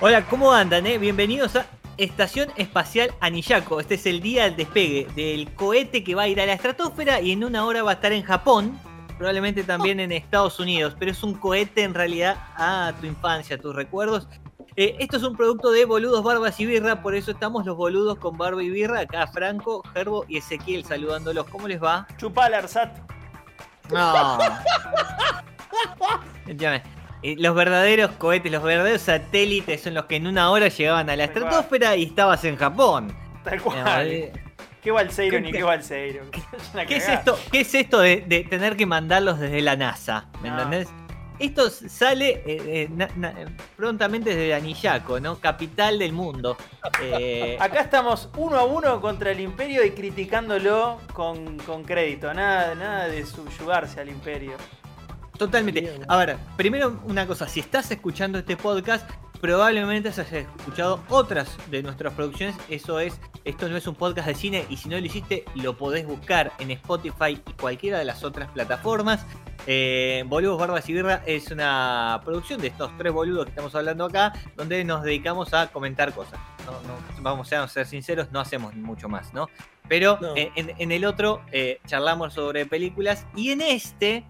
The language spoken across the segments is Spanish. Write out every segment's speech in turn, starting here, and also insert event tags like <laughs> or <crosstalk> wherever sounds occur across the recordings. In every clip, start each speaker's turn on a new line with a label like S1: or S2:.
S1: Hola, ¿cómo andan? Eh? Bienvenidos a Estación Espacial Anillaco. Este es el día del despegue del cohete que va a ir a la estratosfera y en una hora va a estar en Japón, probablemente también en Estados Unidos, pero es un cohete en realidad a tu infancia, a tus recuerdos. Eh, esto es un producto de Boludos, Barbas y Birra, por eso estamos los boludos con Barba y Birra. Acá Franco, Gerbo y Ezequiel saludándolos. ¿Cómo les va?
S2: Chupal, Arsat. <laughs>
S1: No. Eh, los verdaderos cohetes, los verdaderos satélites son los que en una hora llegaban a la estratosfera y estabas en Japón.
S2: Tal cual. Eh, ¿Qué Balseiro ni qué Balseiro? <laughs>
S1: ¿Qué, es esto, ¿Qué es esto de, tener que mandarlos desde la NASA? ¿Me entendés? Esto sale eh, prontamente desde Anillaco, ¿no? Capital del mundo.
S2: Acá estamos uno a uno contra el imperio y criticándolo con, con crédito. Nada, nada de subyugarse al imperio.
S1: Totalmente. A ver, primero una cosa, si estás escuchando este podcast, probablemente has escuchado otras de nuestras producciones. Eso es, esto no es un podcast de cine y si no lo hiciste, lo podés buscar en Spotify y cualquiera de las otras plataformas. Eh, Boludos, Barbas y Birra es una producción de estos tres boludos que estamos hablando acá, donde nos dedicamos a comentar cosas. vamos a ser sinceros, no hacemos mucho más, ¿no? Pero En, el otro eh, charlamos sobre películas y en este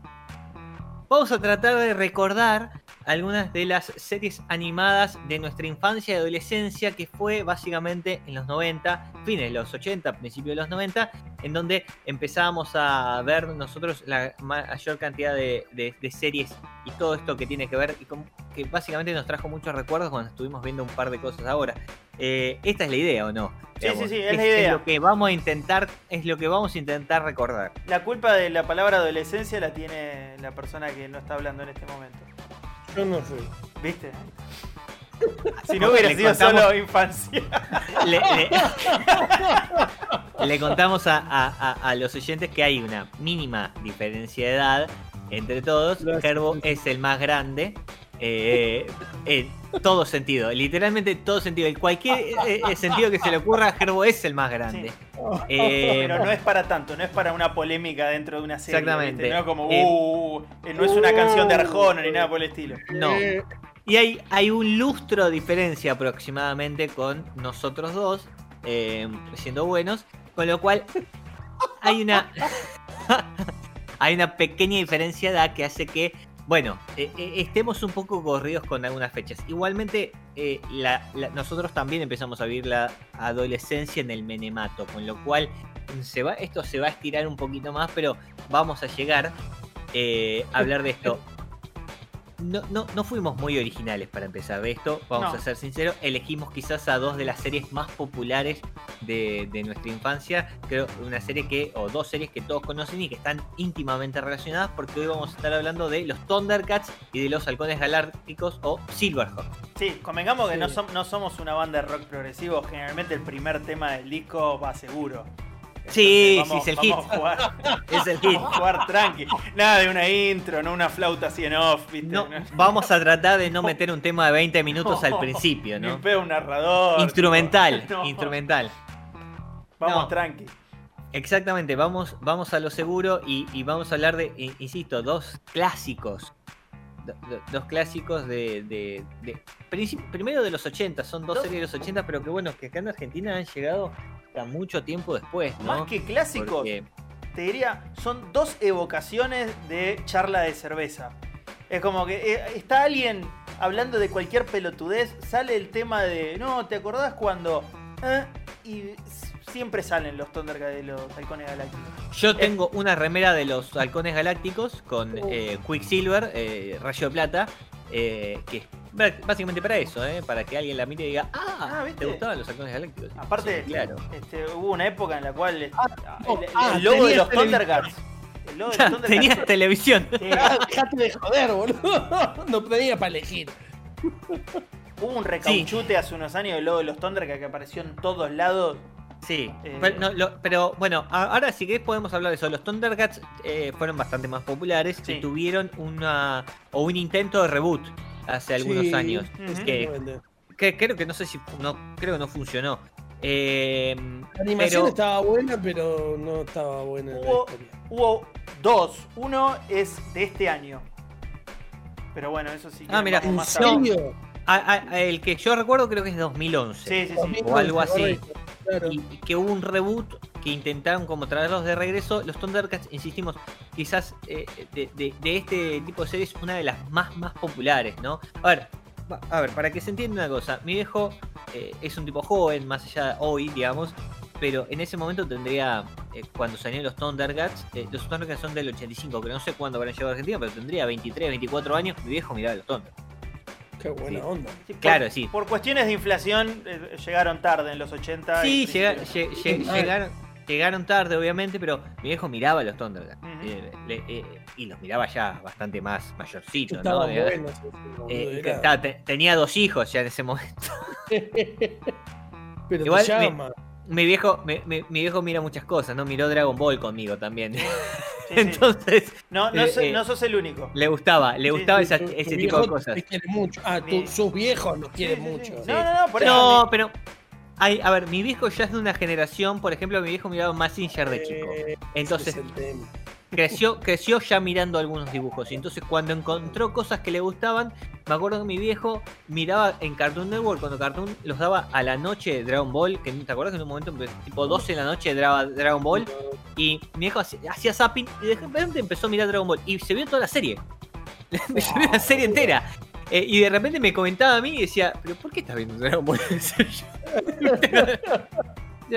S1: vamos a tratar de recordar algunas de las series animadas de nuestra infancia y adolescencia, que fue básicamente en los 90, fines de los 80, principios de los 90, en donde empezábamos a ver nosotros la mayor cantidad de, series y todo esto que tiene que ver, y que básicamente nos trajo muchos recuerdos cuando estuvimos viendo un par de cosas ahora. Eh, esta es la idea, ¿o no?
S2: Sí, sí, sí, es, la idea.
S1: Es lo que vamos a intentar, es lo que vamos a intentar recordar.
S2: La culpa de la palabra adolescencia la tiene la persona que no está hablando en este momento.
S3: Yo no sé.
S2: ¿Viste? Si <laughs> no hubiera sido solo infancia. <laughs>
S1: Le, contamos a, los oyentes que hay una mínima diferencia de edad entre todos. Gerbo es el más grande. Eh, en todo sentido, literalmente todo sentido. En cualquier eh, eh, sentido que se le ocurra, Gerbo es el más grande.
S2: Pero no es para tanto, no es para una polémica dentro de una serie. Exactamente. No como, uh, no es una canción de Arjona ni nada por el estilo.
S1: No. Y hay, hay un lustro de diferencia aproximadamente con nosotros dos, siendo buenos, con lo cual hay una. <laughs> hay una pequeña diferencia de edad que hace que bueno, eh, eh, estemos un poco corridos con algunas fechas. Igualmente, eh, nosotros también empezamos a vivir la adolescencia en el menemato, con lo cual se va, esto se va a estirar un poquito más, pero vamos a llegar a hablar de esto <laughs> no, no, no, fuimos muy originales para empezar de esto, vamos a ser sinceros. Elegimos quizás a dos de las series más populares de, nuestra infancia. Creo una serie que, o dos series que todos conocen y que están íntimamente relacionadas, porque hoy vamos a estar hablando de los Thundercats y de los Halcones Galácticos o Silverhawk.
S2: Sí, convengamos que no, no somos una banda de rock progresivo. Generalmente el primer tema del disco va seguro.
S1: Sí, sí, es el hit. <laughs>
S2: es el hit. Vamos a jugar tranqui. Nada de una intro, no una flauta así en off, ¿viste?
S1: No, vamos a tratar de no meter un tema de 20 minutos al <laughs> principio, ¿no?
S2: Ni un narrador.
S1: Instrumental, <laughs> instrumental.
S2: Vamos tranqui.
S1: Exactamente, vamos, vamos a lo seguro y, vamos a hablar de, insisto, dos clásicos. dos clásicos de, Primero de los 80, son dos, series de los 80, pero que bueno, que acá en Argentina han llegado mucho tiempo después.
S2: Más que clásicos, te diría, son dos evocaciones de charla de cerveza. Es como que eh, está alguien hablando de cualquier pelotudez, sale el tema de, no, ¿te acordás cuando? Eh? Y siempre salen los Thundercats de los halcones galácticos.
S1: Yo tengo una remera de los halcones galácticos con uh. eh, Quicksilver, rayo de plata, que básicamente para eso, ¿eh? para que alguien la mire y diga, ah,
S2: Ah, ¿viste?
S1: ¿te gustaban los halcones galácticos?
S2: Aparte,
S1: Sí, claro.
S2: este, hubo una época en la cual
S3: no,
S2: el,
S3: ah,
S2: el logo de los. Thundercats. El logo de los Thundercats.
S1: Tenías televisión. <laughs>
S3: Ah, dejate de joder, boludo. <laughs> No tenía para elegir.
S2: hubo un recauchute hace unos años del logo de los Thundercats que apareció en todos lados.
S1: Sí,
S2: Eh.
S1: pero, no, lo- pero bueno, a- ahora si querés podemos hablar de eso. Los Thundercats eh, fueron bastante más populares
S2: Sí.
S1: y tuvieron una o un intento de reboot hace algunos
S3: Sí,
S1: años.
S2: Ujú.
S1: que, creo que no sé si no creo que no funcionó. Eh,
S3: La animación
S1: pero-
S3: estaba buena, pero no estaba buena la
S2: Hubo,
S3: historia.
S2: hubo dos. Uno es de este año. Pero bueno, eso sí. que
S1: Ah, mira,
S3: ¿En
S2: más tarde.
S3: serio?
S1: a- a- el que yo recuerdo creo que es 2011.
S2: Sí, sí, sí.
S1: O algo así.
S3: Claro.
S1: y que hubo un reboot que intentaron como traerlos de regreso. Los Thundercats, insistimos, quizás eh, de, de- de este tipo de series una de las más más populares, ¿no? A ver, a ver, para que se entienda una cosa, mi viejo eh, es un tipo joven, más allá de hoy, digamos, pero en ese momento tendría, eh, cuando salieron los Thundercats, eh, los Thundercats son del 85, que no sé cuándo habrán llegado a Argentina, pero tendría 23, 24 años, mi viejo miraba los Thundercats.
S3: Qué buena
S1: Sí.
S3: onda.
S2: Sí, por-
S1: Claro, sí.
S2: Por cuestiones de inflación eh, llegaron tarde en los 80.
S1: Sí,
S2: y
S1: llega-
S2: principios.
S1: lle- lle-
S3: Ah.
S1: llegaron, llegaron tarde, obviamente, pero mi viejo miraba los Thundercats. Eh, le- eh, y los miraba ya bastante más mayorcito, ¿no?
S3: Bueno. sí, sí,
S1: eh, estaba- te- tenía dos hijos ya en ese momento. <laughs>
S3: Pero
S1: Igual
S3: te
S1: me-
S3: llama.
S1: Mi viejo, mi, mi- mi viejo mira muchas cosas, ¿no? Miró Dragon Ball conmigo también.
S2: Sí, <laughs> sí.
S1: Entonces,
S2: no, no, so- no sos el único.
S1: le gustaba, le
S2: Sí,
S1: gustaba
S2: sí,
S1: esa-
S3: Tu- tu
S1: ese tipo
S3: viejo
S1: de cosas.
S3: Te quiere mucho. Ah, sus viejos los quieren
S2: Sí, sí, sí.
S3: mucho.
S2: No, no, no, por eso.
S1: No, pero. Hay, a ver, mi viejo ya es de una generación, por ejemplo, mi viejo miraba Mazinger de chico.
S3: Eh,
S1: Entonces, creció, creció ya mirando algunos dibujos. Y entonces cuando encontró cosas que le gustaban, me acuerdo que mi viejo miraba en Cartoon Network, cuando Cartoon los daba a la noche Dragon Ball, que te acuerdas que en un momento tipo 12 de la noche daba Dragon Ball, y mi viejo hacía, zapping y de repente empezó a mirar Dragon Ball. Y se vio toda la serie. <laughs> me vio la serie entera. Eh, y de repente me comentaba a mí y decía, pero ¿por qué estás viendo Dragon Ball? En serio?"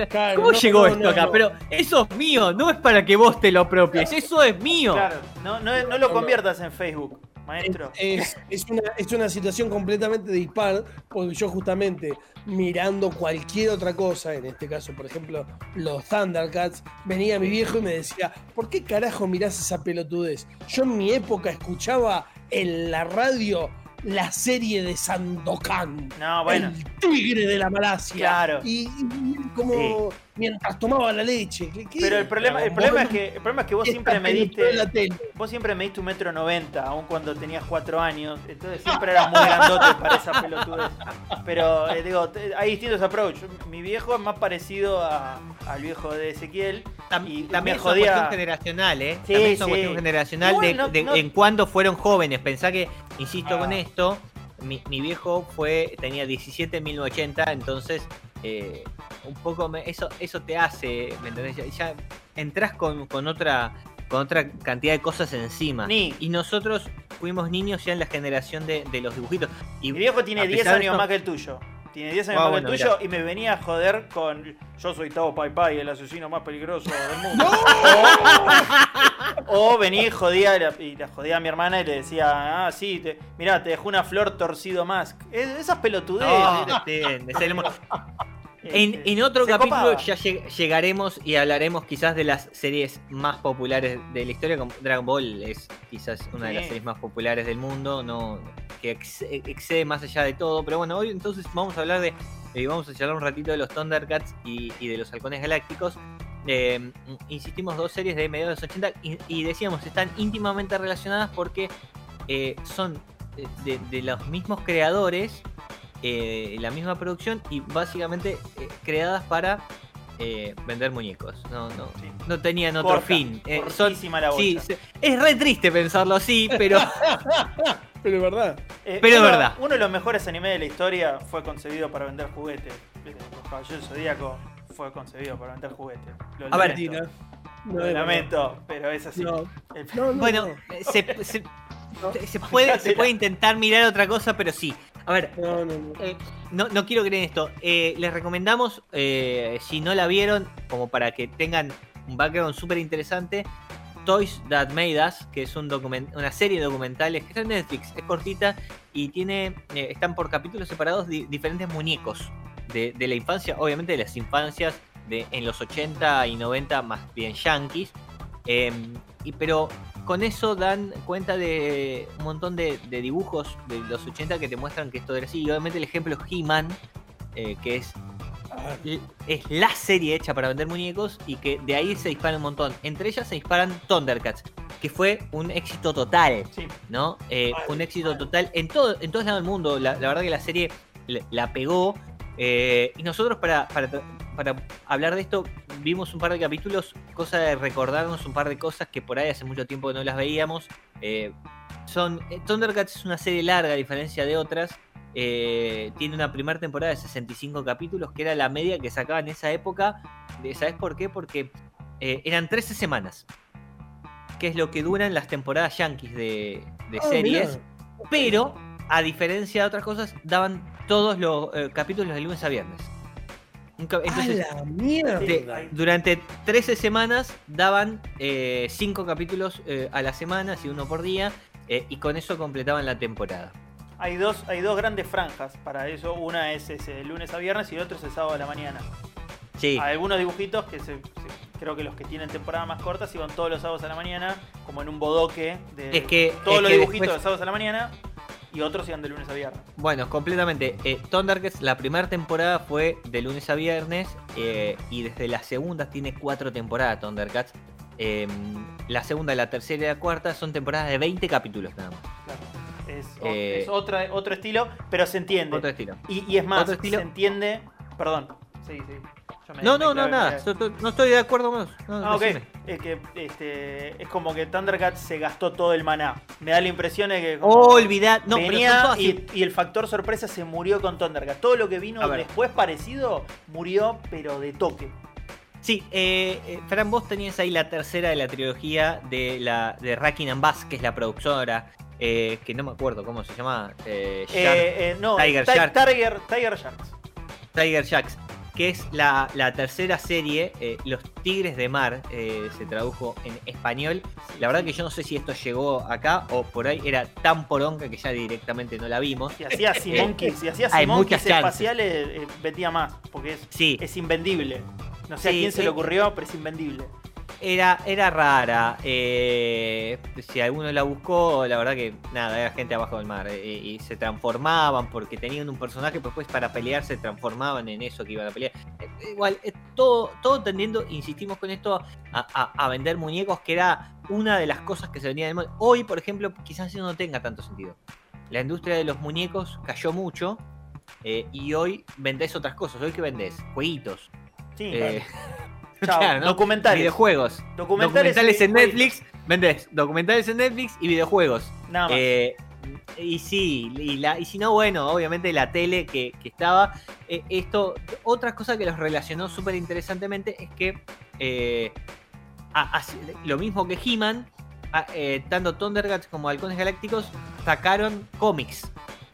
S3: Claro,
S1: ¿Cómo
S3: no,
S1: llegó
S3: no,
S1: esto
S3: no,
S1: acá?
S3: no.
S1: Pero eso es mío, no es para que vos te lo apropies, eso es mío.
S2: Claro, no, no, no lo conviertas en Facebook, maestro.
S3: Es, es una, es una situación completamente dispar, porque yo justamente mirando cualquier otra cosa, en este caso, por ejemplo, los Thundercats, venía mi viejo y me decía, ¿por qué carajo mirás esa pelotudez? Yo en mi época escuchaba en la radio la serie de Sandokan.
S2: No, bueno.
S3: El tigre de la Malasia.
S2: Claro.
S3: Y, y como mientras tomaba la leche. ¿qué- qué
S2: Pero el problema, el problema es que, el problema es que vos siempre me
S3: pelotudez
S2: diste.
S3: en la tele.
S2: Vos siempre me diste un metro noventa, aun cuando tenías cuatro años. Entonces siempre eras muy grandote para esa pelotudez. Pero eh, digo, hay distintos approaches. Mi viejo es más parecido a- al viejo de Ezequiel. Y
S1: también es una
S2: jodía.
S1: cuestión generacional, ¿eh?
S2: Sí,
S1: también es una
S2: sí.
S1: cuestión generacional
S2: Igual
S1: de,
S2: no-
S1: de-
S2: no-
S1: en cuándo fueron jóvenes. Pensá que, insisto
S3: Ah.
S1: con esto, mi, mi viejo fue tenía 17 en 1980, entonces eh, un poco me- eso eso te hace, ¿me entendés? Ya, ya entras con, con otra con otra cantidad de cosas encima.
S2: Ni.
S1: Y nosotros fuimos niños ya en la generación de, de los dibujitos. Y
S2: Mi viejo tiene
S1: a
S2: 10
S1: pesar de
S2: años
S1: esto-
S2: más que el tuyo. Tiene 10 años más
S1: bueno,
S2: que el tuyo y me venía a joder con yo soy Tao Pai Pai, el asesino más peligroso del mundo. O, o venía y jodía, y la- y la jodía a mi hermana y le decía, ah, sí, te, mirá, te dejó una flor torcido más. Es- esas pelotudeces.
S1: No, En,
S2: Este,
S1: en otro capítulo
S2: copaba.
S1: ya lleg- llegaremos y hablaremos quizás de las series más populares de la historia. como Dragon Ball es quizás una de las series más populares del mundo, no que ex- excede más allá de todo. Pero bueno, hoy entonces vamos a hablar de. eh, vamos a charlar un ratito de los Thundercats y, y de los Halcones Galácticos. Eh, insistimos, dos series de mediados de los 80 y, y decíamos, están íntimamente relacionadas porque eh, son de- de los mismos creadores eh, la misma producción y básicamente eh, creadas para eh, vender muñecos. No, no,
S2: Sí.
S1: no tenían otro
S2: Corta,
S1: fin. Eh, son,
S2: la
S1: sí, es re triste pensarlo así, pero <laughs>
S3: Pero es verdad.
S2: Eh,
S1: Pero es
S2: uno,
S1: verdad.
S2: Uno de los mejores animes de la historia fue concebido para vender juguetes. Los Caballeros Zodíaco fue concebido para vender juguetes. Lo
S1: A ver.
S3: No,
S2: lo lamento, pero es así.
S3: No,
S2: El-
S3: no, no,
S1: bueno,
S3: no.
S1: se, se- se puede, se puede intentar mirar otra cosa, pero sí. A ver,
S3: No, no, no.
S1: Eh, no, no quiero creer en esto. Eh, les recomendamos, eh, si no la vieron, como para que tengan un background súper interesante, Toys That Made Us, que es un una serie de documentales que está en Netflix, es cortita y tiene están por capítulos separados di diferentes muñecos de, de, la infancia, obviamente de las infancias de, en los 80 y 90 más bien yankees, eh, y, pero con eso dan cuenta de un montón de, de, dibujos de los 80 que te muestran que esto era así, y obviamente el ejemplo es He-Man, eh, que es es la serie hecha para vender muñecos y que de ahí se disparan un montón. Entre ellas se disparan Thundercats, que fue un éxito total, sí. ¿no? Eh, un éxito total en todo, en lados del mundo. La, la verdad que la serie la, la pegó. Eh, y nosotros para, para, para, hablar de esto vimos un par de capítulos, cosa de recordarnos un par de cosas que por ahí hace mucho tiempo que no las veíamos. Eh, son, Thundercats es una serie larga a diferencia de otras. Eh, tiene una primera temporada de 65 capítulos, que era la media que sacaba en esa época. ¿Sabes por qué? Porque eh, eran 13 semanas, que es lo que duran las temporadas yankees de, de oh, series. Mira. Pero, a diferencia de otras cosas, daban todos los eh, capítulos de lunes a viernes.
S3: Entonces, ¡A la mierda!
S1: De, durante 13 semanas daban 5 eh, capítulos eh, a la semana, así uno por día, y con eso completaban la temporada.
S2: Hay dos, hay dos grandes franjas para eso. Una es ese lunes a viernes y el otro es el sábado a la mañana.
S1: Sí.
S2: Hay algunos dibujitos que se, se, creo que los que tienen temporada más cortas iban todos los sábados a la mañana, como en un bodoque de
S1: es que,
S2: todos
S1: es
S2: los
S1: que
S2: dibujitos
S1: después...
S2: los sábados a la mañana y otros iban de lunes a viernes.
S1: Bueno, completamente. Eh, Thundercats, la primera temporada fue de lunes a viernes eh, y desde la segunda tiene cuatro temporadas Thundercats. Eh, la segunda, la tercera y la cuarta son temporadas de 20 capítulos nada más.
S2: Claro. Es, es otra, otro estilo, pero se entiende.
S1: Otro estilo.
S2: Y, y es más, se entiende. Perdón. Sí, sí.
S1: Me, no, no, no, nada. No estoy de acuerdo con eso. No,
S2: ah, ok. Es que este, es como que Thundercats se gastó todo el maná. Me da la impresión de que. Como
S1: oh, olvidad. No,
S2: venía y, y, el factor sorpresa se murió con Thundercats. Todo lo que vino después parecido murió, pero de toque.
S1: Sí, eh, eh, Fran, vos tenías ahí la tercera de la trilogía de la de Racking and Bass, que es la productora. Eh, que no me acuerdo cómo se llama.
S2: Eh, no,
S1: Tiger Sharks.
S2: Tiger, Tiger Sharks.
S1: Tiger Sharks que es la, la tercera serie, eh, Los Tigres de Mar, eh, se tradujo en español. La verdad que yo no sé si esto llegó acá o por ahí era tan poronga que ya directamente no la vimos.
S2: Si hacía <laughs> Simonkeys, si hacía Simonkeys espaciales, eh, vendía más, porque es,
S1: sí.
S2: es invendible. No sé sí, a quién se le ocurrió, pero es invendible.
S1: Era, era rara. Eh, si alguno la buscó, la verdad que nada, era gente abajo del mar. Eh, y se transformaban porque tenían un personaje, pues, pues para pelear se transformaban en eso que iban a pelear. Eh, igual, todo, todo tendiendo, insistimos con esto, a, a, a, vender muñecos, que era una de las cosas que se venía de moda. Hoy, por ejemplo, quizás eso no tenga tanto sentido. La industria de los muñecos cayó mucho. y hoy vendés otras cosas. Hoy que vendés jueguitos.
S2: Sí, claro. <laughs> <laughs> Chao. Claro, ¿no? Documentales.
S1: Videojuegos.
S2: Documentales,
S1: documentales en Netflix. Vendés documentales en Netflix y videojuegos.
S2: Nada más.
S1: Eh, y sí, y, la, y, si no, bueno, obviamente la tele que, que estaba. Eh, esto, otra cosa que los relacionó súper interesantemente es que eh, a, a, lo mismo que He-Man, tanto Thundercats como Halcones Galácticos sacaron cómics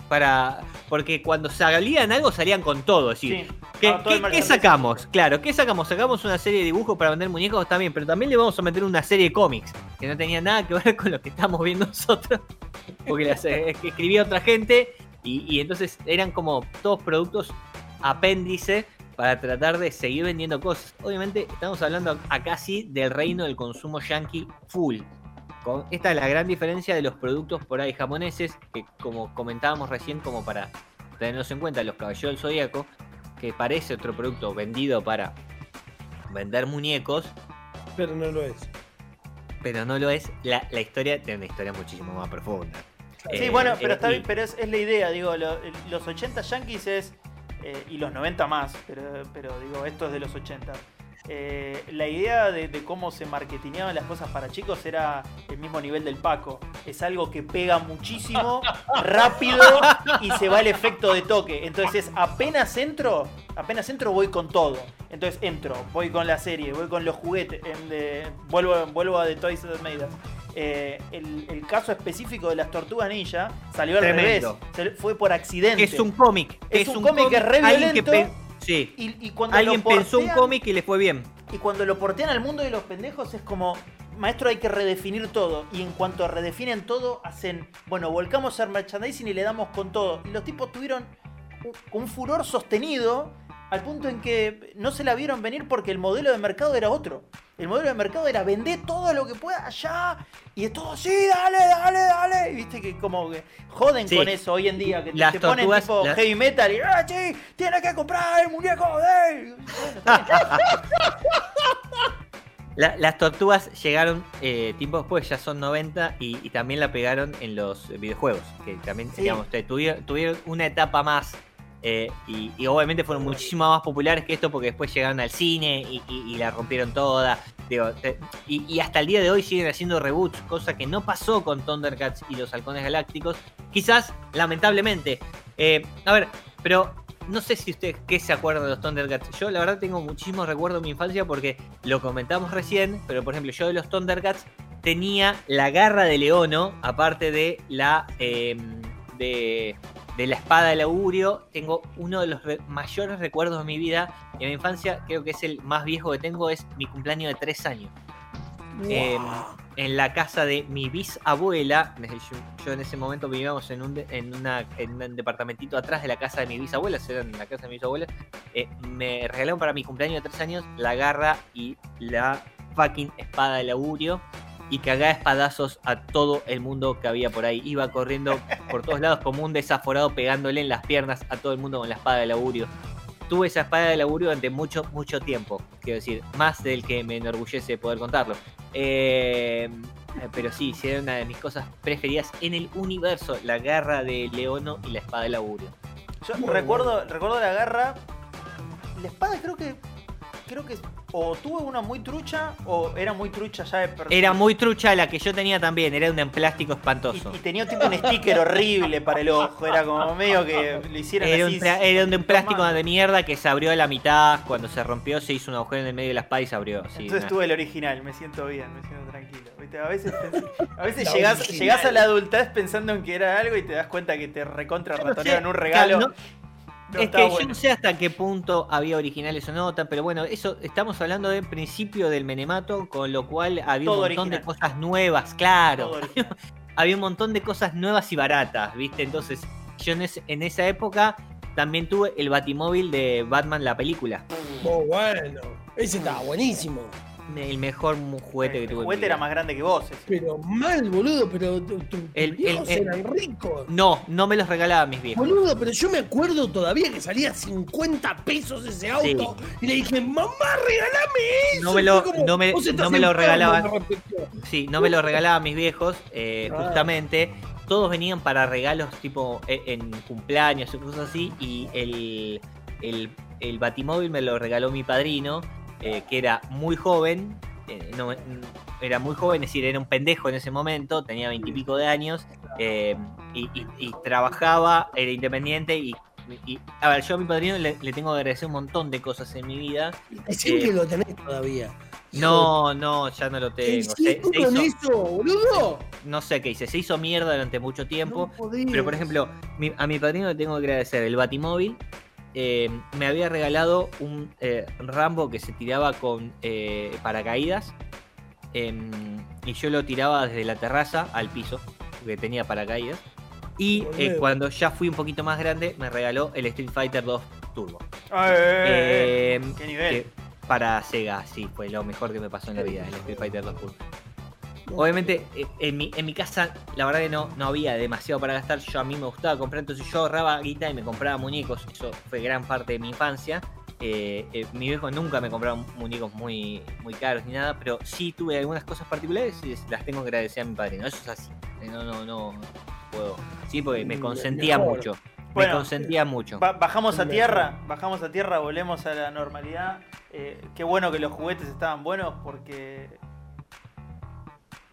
S1: para. Porque cuando salían algo salían con todo. Es decir, sí. ¿Qué, ¿qué, ¿qué, sacamos? Claro, ¿qué sacamos? Sacamos una serie de dibujos para vender muñecos también, pero también le vamos a meter una serie de cómics que no tenía nada que ver con lo que estamos viendo nosotros. Porque las eh, escribía otra gente y, y, entonces eran como todos productos apéndice para tratar de seguir vendiendo cosas. Obviamente estamos hablando acá sí del reino del consumo yankee full. Esta es la gran diferencia de los productos por ahí japoneses, que como comentábamos recién, como para tenerlos en cuenta, los caballeros del zodiaco, que parece otro producto vendido para vender muñecos.
S3: Pero no lo es.
S1: Pero no lo es. La, la historia tiene una historia muchísimo más profunda.
S2: Sí, eh, bueno, pero, está bien, pero es, es, la idea, digo, lo, los 80 yankees es. Eh, y los 90 más, pero, pero digo, esto es de los 80 eh, la idea de, de, cómo se marketineaban las cosas para chicos era el mismo nivel del Paco. Es algo que pega muchísimo, <laughs> rápido y se va el efecto de toque. Entonces, apenas entro, apenas entro voy con todo. Entonces entro, voy con la serie, voy con los juguetes, en de, vuelvo, vuelvo a The Toys That Made Us. Eh, el, el, caso específico de las tortugas ninja salió al
S1: Tremendo.
S2: revés. Fue por accidente.
S1: Es un cómic.
S2: Es, es, un cómic que es re violento.
S1: Sí.
S2: Y, y cuando
S1: Alguien
S2: portean,
S1: pensó un cómic y le fue bien.
S2: Y cuando lo portean al mundo de los pendejos es como, maestro, hay que redefinir todo. Y en cuanto redefinen todo, hacen, bueno, volcamos al merchandising y le damos con todo. Y los tipos tuvieron un, un furor sostenido al punto en que no se la vieron venir porque el modelo de mercado era otro. El modelo de mercado era vender todo lo que pueda allá y es todo así, dale, dale, dale. Y viste que como que joden
S1: Sí.
S2: con eso hoy en día, que te, ponen
S1: tortugas-
S2: tipo
S1: las-
S2: heavy metal y ah, sí, tienes que comprar el muñeco de. <laughs>
S1: La- las tortugas llegaron eh, tiempo después, ya son 90, y, y también la pegaron en los videojuegos, que también,
S2: Sí.
S1: digamos, tuvieron una etapa más, eh, y, obviamente fueron muchísimo más populares que esto, porque después llegaron al cine y, la rompieron toda. Y, hasta el día de hoy siguen haciendo reboots, cosa que no pasó con Thundercats y los Halcones Galácticos, quizás lamentablemente. Eh, a ver, pero no sé si ustedes qué se acuerdan de los Thundercats. Yo la verdad tengo muchísimos recuerdos de mi infancia porque lo comentamos recién, pero por ejemplo yo de los Thundercats tenía la garra de Leono, aparte de la eh, de, de la espada del augurio. Tengo uno de los re- mayores recuerdos de mi vida y de mi infancia, creo que es el más viejo que tengo, es mi cumpleaños de tres años. Eh, en la casa de mi bisabuela. Yo, yo en ese momento vivíamos en un, en, una, en un departamentito atrás de la casa de mi bisabuela, era en la casa de mi bisabuela. eh, me regalaron para mi cumpleaños de tres años la garra y la fucking espada del augurio. Y cagaba espadazos a todo el mundo que había por ahí. Iba corriendo por todos lados como un desaforado pegándole en las piernas a todo el mundo con la espada del augurio. Tuve esa espada del augurio durante mucho, mucho tiempo. Quiero decir, más del que me enorgullece poder contarlo. Eh, pero sí, sí, era una de mis cosas preferidas en el universo. La garra de Leono y la espada del augurio.
S2: Yo recuerdo, recuerdo la garra. La espada creo que. Creo que o tuve una muy trucha o era muy trucha ya de per-
S1: Era muy trucha la que yo tenía también. Era un en plástico espantoso.
S2: y tenía tipo un sticker horrible para el ojo. Era como medio que lo hicieron
S1: Era un,
S2: así.
S1: tra- era un de plástico de mierda que se abrió a la mitad. Cuando se rompió, se hizo un agujero en el medio de la espada y se abrió. Sí,
S2: Entonces
S1: una-
S2: tuve el original, me siento bien, me siento tranquilo. ¿Viste? A veces, a veces <laughs>
S3: La
S2: llegás, llegás a la adultez pensando en que era algo y te das cuenta que te recontra
S1: no sé,
S2: un regalo.
S1: claro,
S2: No
S1: es que yo no sé hasta qué punto había originales o no, tan- pero bueno, eso estamos hablando del principio del Menemato, con lo cual había
S2: Todo
S1: un montón de cosas nuevas, claro. <laughs> Había un montón de cosas nuevas y baratas, ¿viste? Entonces, yo en, en esa época también tuve el Batimóvil de Batman, la película.
S3: Muy bueno. Ese estaba buenísimo.
S1: El mejor juguete que
S2: el
S1: tuve. en
S2: juguete era más grande que vos. ese.
S3: Pero mal, boludo, pero tu- tu- tus
S1: El- el- el-
S3: eran ricos.
S1: No, no me los regalaban mis viejos.
S3: Boludo, pero yo me acuerdo todavía que salía 50 pesos ese auto. Y le dije, mamá, regálame eso.
S1: No me lo-
S3: como,
S1: no me-
S3: "Vos estás
S1: no me lo
S3: enfermo",
S1: regalaban. Sí, no me lo regalaban mis viejos, eh,
S3: Ah.
S1: justamente. Todos venían para regalos tipo e- en cumpleaños y cosas así. Y el, el, el Batimóvil me lo regaló mi padrino, eh, que era muy joven. eh, no, era muy joven, es decir, era un pendejo en ese momento, tenía veintipico de años. eh, y, y- y trabajaba, era independiente. Y, y- a ver, yo a mi padrino le, le tengo que agradecer un montón de cosas en mi vida.
S3: Que lo tenés todavía.
S1: No, no, ya no lo
S3: ¿Qué
S1: tengo. Se-
S3: hiciste
S1: se hizo-
S3: eso, boludo?
S1: no sé qué hice, se hizo mierda durante mucho tiempo.
S3: No.
S1: Pero por ejemplo, mi- a mi padrino le tengo que agradecer el Batimóvil. Eh, me había regalado un eh, Rambo que se tiraba con eh, paracaídas. em, y yo lo tiraba desde la terraza al piso, porque tenía paracaídas. Y cuando ya fui un poquito más grande, me regaló el Street Fighter 2 Turbo.
S2: Eh,
S1: Em,
S2: ¿Qué nivel?
S1: que para Sega, sí, fue lo mejor que me pasó en la vida, el Street Fighter 2 Turbo. Obviamente, eh, en mi, en mi casa, la verdad que no, no había demasiado para gastar. Yo a mí me gustaba comprar, entonces yo ahorraba guita y me compraba muñecos. Eso fue gran parte de mi infancia. Eh, eh, mi viejo nunca me compraba muñecos muy, muy caros ni nada, pero sí tuve algunas cosas particulares y las tengo que agradecer a mi padre. Eso es así. Eh, No, no, no puedo. Sí, porque me
S3: Mm,
S1: consentía
S3: mejor.
S1: mucho.
S2: Bueno,
S1: me consentía mucho.
S2: Ba- bajamos a tierra, bajamos a tierra, volvemos a la normalidad. Eh, qué bueno que los juguetes estaban buenos porque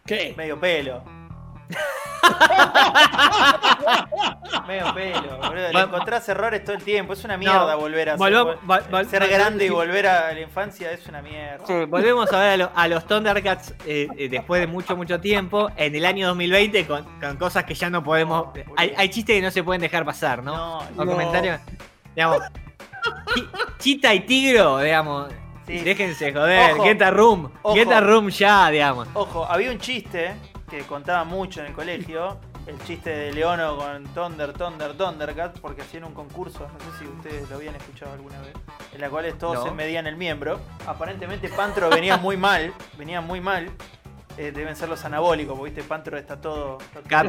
S3: ¿Qué?
S2: medio pelo. medio pelo, boludo. Le encontrás errores todo el tiempo. Es una mierda
S1: No,
S2: volver a ser, grande y volver a la infancia. Es una mierda.
S1: Sí, volvemos a ver a, lo- a los Thundercats eh, eh, después de mucho, mucho tiempo, en el año 2020, con, con cosas que ya no podemos. Hay, hay chistes que no se pueden dejar pasar, ¿no?
S2: No,
S1: O
S3: No.
S1: comentarios. Digamos. Chi- Chita y Tigro, digamos.
S2: Sí.
S1: Déjense joder,
S2: Ojo.
S1: get a room,
S2: Ojo.
S1: get a room ya, digamos.
S2: Ojo, había un chiste que contaba mucho en el colegio. El chiste de Leono con Thunder, Thunder, Thundercat, porque hacían un concurso, no sé si ustedes lo habían escuchado alguna vez, en la cual todos
S1: No.
S2: se medían el miembro. Aparentemente Pantro venía muy mal, venía muy mal. Eh, deben ser los anabólicos, porque viste, Pantro está todo. está todo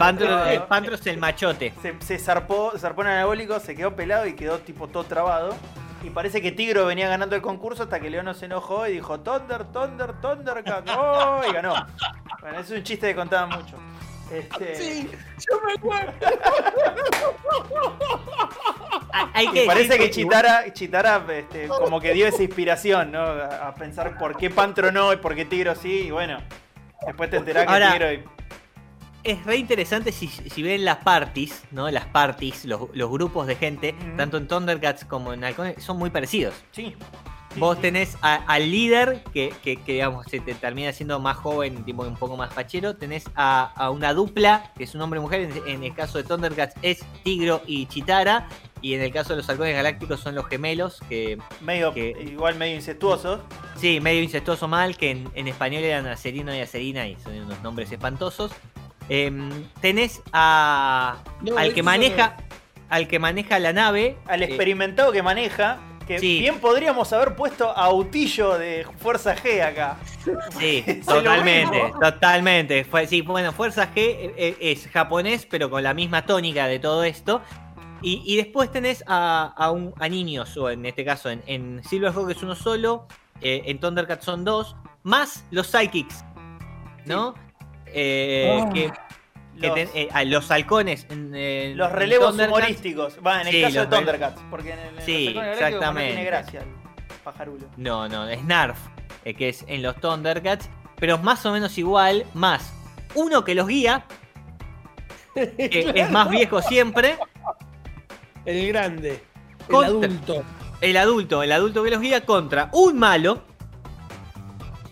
S1: Pantro, es el machote.
S2: se, se zarpó, se zarpó en anabólico, se quedó pelado y quedó tipo todo trabado. Y parece que Tigro venía ganando el concurso hasta que Leono se enojó y dijo Thunder, Thunder, Thundercat. <laughs> ¡Oh! Y ganó. Bueno, ese es un chiste que contaban mucho. Este,
S3: Sí, yo me acuerdo.
S1: Ah, Hay
S2: y
S1: que
S2: parece
S1: decir
S2: que Chitara, Chitara este, como que dio esa inspiración, ¿no? A, a pensar por qué Pantro no y por qué Tigro sí. Y bueno, después te enterás que
S1: Ahora-
S2: Tigro. y-
S1: es re interesante si, si ven las parties, ¿no? Las parties, los, los grupos de gente, tanto en Thundercats como en Halcones, son muy parecidos.
S2: Sí. Sí,
S1: Vos tenés a- al líder, que, que, que, digamos, se te termina siendo más joven, tipo un poco más fachero. Tenés a, a una dupla, que es un hombre y mujer. En, en el caso de Thundercats es Tigro y Chitara. Y en el caso de los halcones galácticos son los gemelos, que
S2: Medio,
S1: que-
S2: igual medio incestuosos.
S1: sí, medio incestuoso mal, que en, en español eran Acerino y Acerina y son unos nombres espantosos. Em, tenés a,
S3: No,
S1: al que maneja al que maneja la nave.
S2: al
S1: eh,
S2: experimentado que maneja. Que
S1: sí.
S2: bien podríamos haber puesto a Autillo de Fuerza G acá.
S1: Sí, <laughs> totalmente, totalmente. Fue, sí, bueno, Fuerza G eh, eh, es japonés, pero con la misma tónica de todo esto. Y, y después tenés a, a, un, a niños, o en este caso en, en Silver Rock es uno solo, eh, en Thundercat son dos, más los Psychics, ¿no? Eh,
S3: Ah.
S1: que, que
S2: Los,
S1: ten- eh, a los halcones. En, en-
S2: los relevos
S1: Thundercats.
S2: humorísticos. Va, en el
S1: Sí,
S2: caso de Thundercats. Porque en el,
S1: Sí,
S2: no tiene
S1: exactamente.
S2: gracia el pajarulo.
S1: No, no, es Narf, eh, que es en los Thundercats, pero más o menos igual, más uno que los guía, <laughs> que es más viejo siempre,
S3: El grande.
S1: Contra-
S3: El adulto.
S1: el adulto, el adulto que los guía contra un malo,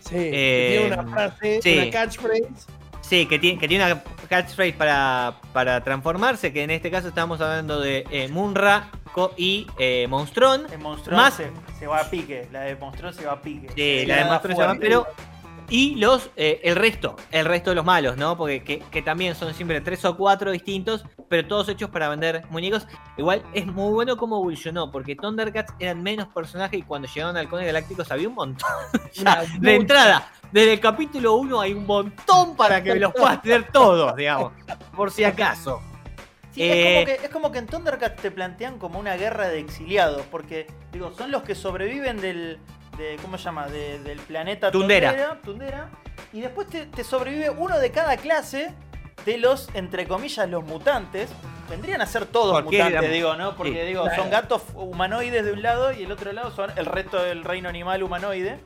S3: Sí. que
S1: Eh,
S3: tiene una frase,
S1: sí.
S3: una catchphrase.
S1: Sí, que tiene, que tiene una catchphrase para, para transformarse, que en este caso estamos hablando de eh, Munra y eh, Monstrón.
S2: El monstruo
S1: Más-
S2: se, se va a pique. La de monstruo se va a pique.
S1: Sí,
S2: Se
S1: la de Monstruo se va, pero Y los, eh, el resto, el resto de los malos, ¿no? Porque que, que también son siempre tres o cuatro distintos, pero todos hechos para vender muñecos. Igual es muy bueno cómo evolucionó, porque Thundercats eran menos personajes y cuando llegaron a Halcones Galácticos había un montón. <laughs> Ya, de entrada, desde el capítulo 1 hay un montón para que los puedas tener todos, digamos, por si acaso.
S2: Sí,
S1: Eh,
S2: es, como que, es como que en Thundercats te plantean como una guerra de exiliados, porque digo, son los que sobreviven del, de, ¿cómo se llama? De- del planeta
S1: Tundera.
S2: Tundera, Tundera, y después te, te sobrevive uno de cada clase de los, entre comillas, los mutantes. Vendrían a ser todos
S1: Porque
S2: mutantes,
S1: eran-
S2: digo, ¿no? Porque
S1: sí,
S2: digo,
S3: claro.
S2: son gatos humanoides de un lado y el otro lado son el resto del reino animal humanoide.